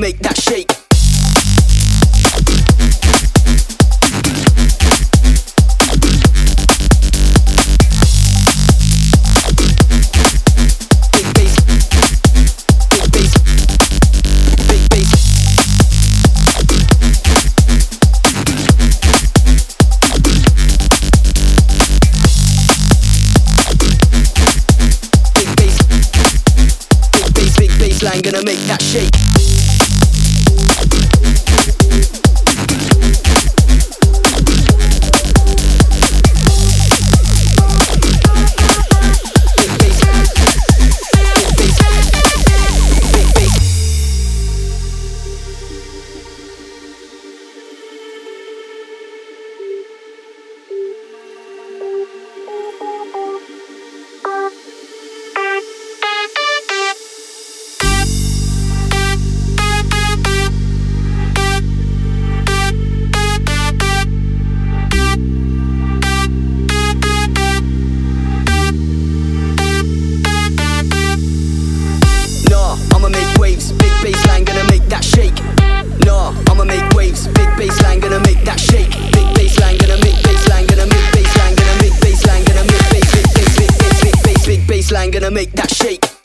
make that shake. gonna make that shake. Gonna make that shake.